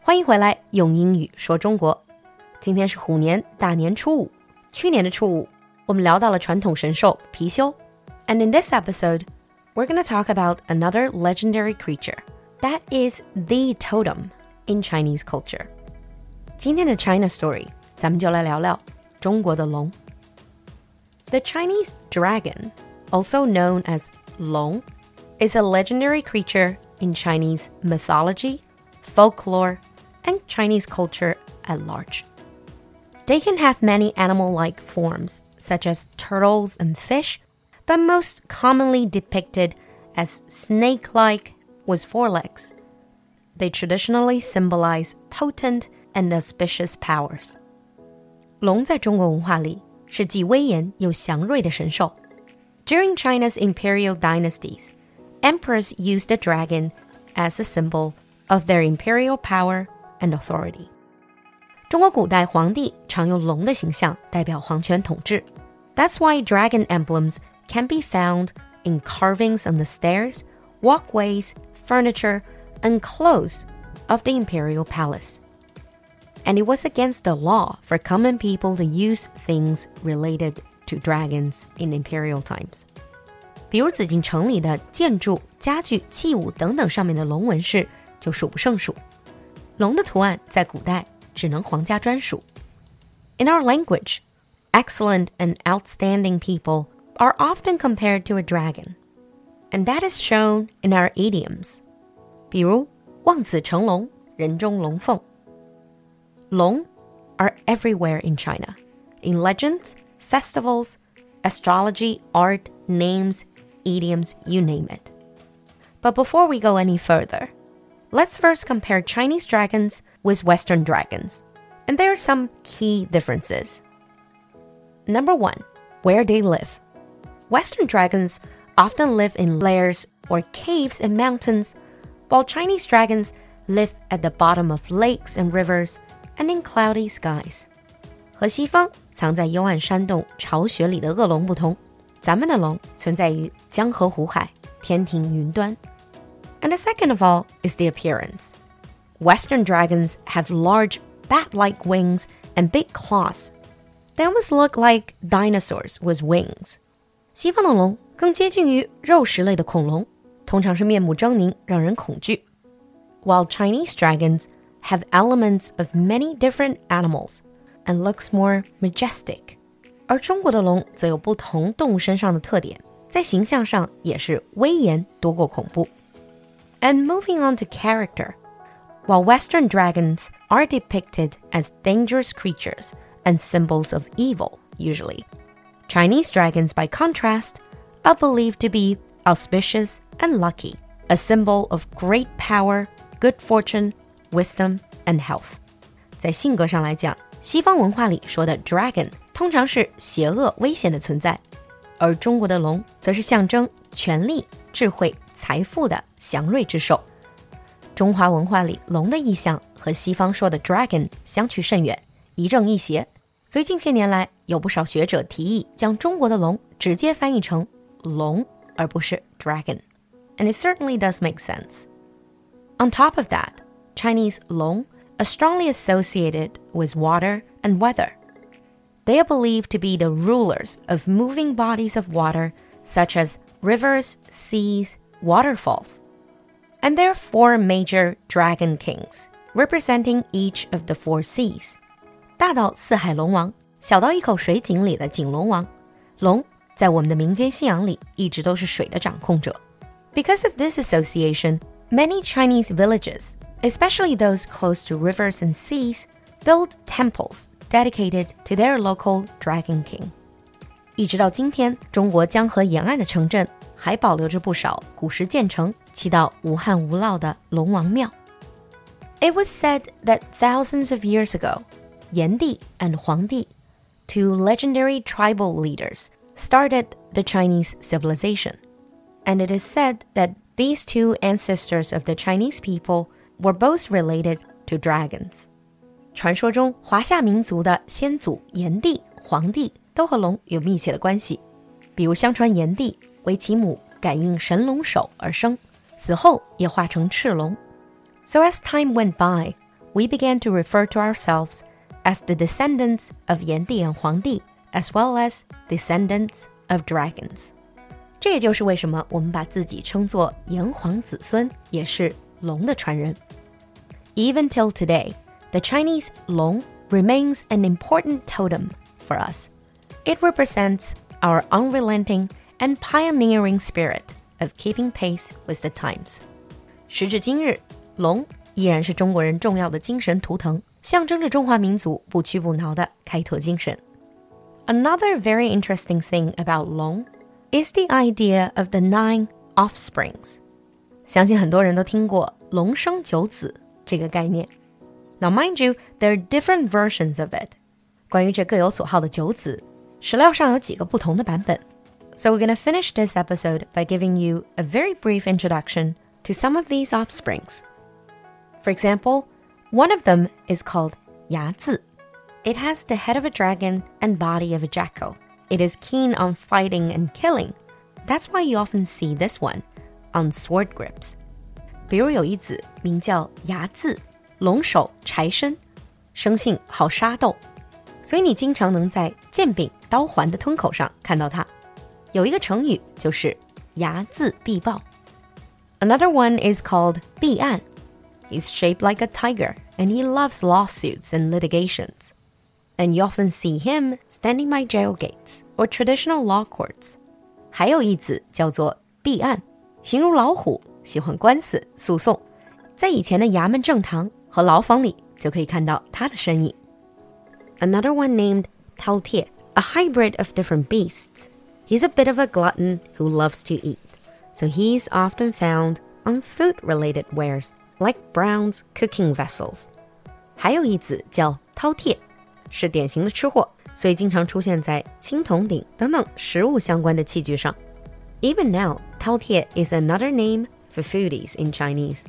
欢迎回来用英语说中国。今天是虎年大年初五，去年的初五，我们聊到了传统神兽貔貅。And in this episode, we're going to talk about another legendary creature that is the totem in Chinese culture. 今天的 China Story，咱们就来聊聊中国的龙。The Chinese dragon, also known as Long, is a legendary creature in Chinese mythology folklore, and Chinese culture at large. They can have many animal like forms, such as turtles and fish, but most commonly depicted as snake like with four legs. They traditionally symbolize potent and auspicious powers. 龙在中国文化里是既威严又祥瑞的神兽。During China's imperial dynasties, emperors used the dragon as a symbol of their imperial power and authority. 中国古代皇帝常用龙的形象代表皇权统治。That's why dragon emblems can be found in carvings on the stairs, walkways, furniture, and clothes of the imperial palace. And it was against the law for common people to use things related to dragons in imperial times. 比如紫禁城里的建筑、家具、器物等等上面的龙纹饰就数不胜数。 龙的图案在古代只能皇家专属。In our language, excellent and outstanding people are often compared to a dragon, and that is shown in our idioms. 比如望子成龙，人中龙凤。龙 are everywhere in China, in legends, festivals, astrology, art, names, idioms, you name it. But before we go any further, let's first compare Chinese dragons with Western dragons. And there are some key differences. Number one, where they live. Western dragons often live in lairs or caves in mountains, while Chinese dragons live at the bottom of lakes and rivers and in cloudy skies. 和西方藏在幽暗山洞、巢穴里的恶龙不同，咱们的龙存在于江河湖海、天庭云端。 and the second of all is the appearance. Western dragons have large bat like wings and big claws. They almost look like dinosaurs with wings. 西方的龙更接近于肉食类的恐龙，通常是面目狰狞，让人恐惧。While Chinese dragons have elements of many different animals and looks more majestic，而中国的龙则有不同动物身上的特点，在形象上也是威严多过恐怖。 and moving on to character. While Western dragons are depicted as dangerous creatures and symbols of evil, usually, Chinese dragons, by contrast, are believed to be auspicious and lucky, a symbol of great power, good fortune, wisdom, and health. 在性格上来讲，西方文化里说的 dragon 通常是邪恶危险的存在，而中国的龙则是象征权力、智慧 财富的祥瑞之兽。中华文化里，龙的意象和西方说的 dragon 相去甚远，一正一邪。所以近些年来，有不少学者提议将中国的龙直接翻译成龙，而不是 dragon。And it certainly does make sense. On top of that, Chinese long are strongly associated with water and weather. They are believed to be the rulers of moving bodies of water, such as rivers, seas, waterfalls. And there are four major dragon kings, representing each of the four seas. 大到四海龙王，小到一口水井里的井龙王，龙在我们的民间信仰里一直都是水的掌控者。Because of this association, many Chinese villages, especially those close to rivers and seas, build temples dedicated to their local dragon king. 一直到今天，中国江河沿岸的城镇 还保留着不少古时建成、祈祷无憾无涝的龙王庙。 It was said that thousands of years ago, Yan and Huang Di, two legendary tribal leaders, started the Chinese civilization. And it is said that these two ancestors of the Chinese people were both related to dragons. 传说中，华夏民族的先祖炎帝、黄帝都和龙有密切的关系。 比如，相传炎帝为其母感应神龙首而生，死后也化成赤龙。So as time went by, we began to refer to ourselves as the descendants of 炎帝 and 黄帝, as well as descendants of dragons. 这也就是为什么我们把自己称作炎黄子孙，也是龙的传人。Even till today, the Chinese long remains an important totem for us. It represents our unrelenting and pioneering spirit of keeping pace with the times. 时至今日，龙依然是中国人重要的精神图腾，象征着中华民族不屈不挠的开拓精神。Another very interesting thing about long is the idea of the nine offsprings. 相信很多人都听过“龙生九子”这个概念。Now, mind you, there are different versions of it. 关于这各有所好的九子， 史料上有几个不同的版本。So we're going to finish this episode by giving you a very brief introduction to some of these offsprings. For example, one of them is called 睚眦. It has the head of a dragon and body of a jackal. It is keen on fighting and killing. That's why you often see this one on sword grips. 比如有一子名叫睚眦，龙首豺身，生性好杀斗。所以你经常能在剑柄、刀环的吞口上看到它。有一个成语就是睚眦必报。Another one is called 弊案。He's shaped like a tiger, and he loves lawsuits and litigations. And you often see him standing by jail gates or traditional law courts. 还有一字叫做弊案，形容老虎喜欢官司诉讼，在以前的衙门正堂和牢房里就可以看到他的身影。another one named Tao Tie, a hybrid of different beasts. He's a bit of a glutton who loves to eat, so he's often found on food related wares like bronze cooking vessels. even now, Tao Tie is another name for foodies in Chinese.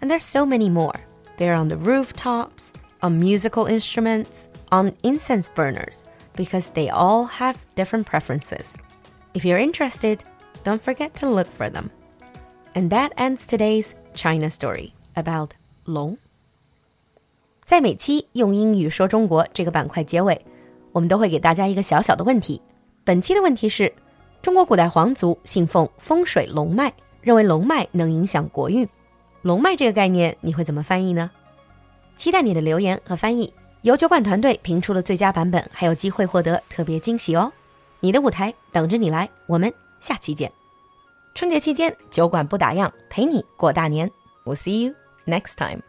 And there's so many more. They're on the rooftops, on musical instruments, on incense burners, because they all have different preferences. If you're interested, don't forget to look for them. And that ends today's China story about 龙。在每期用英语说中国这个板块结尾，我们都会给大家一个小小的问题。本期的问题是：中国古代皇族信奉风水龙脉，认为龙脉能影响国运。龙脉这个概念你会怎么翻译呢？ 期待你的留言和翻译。由酒馆团队评出了最佳版本，还有机会获得特别惊喜哦！你的舞台等着你来，我们下期见。春节期间，酒馆不打烊，陪你过大年。We'll see you next time.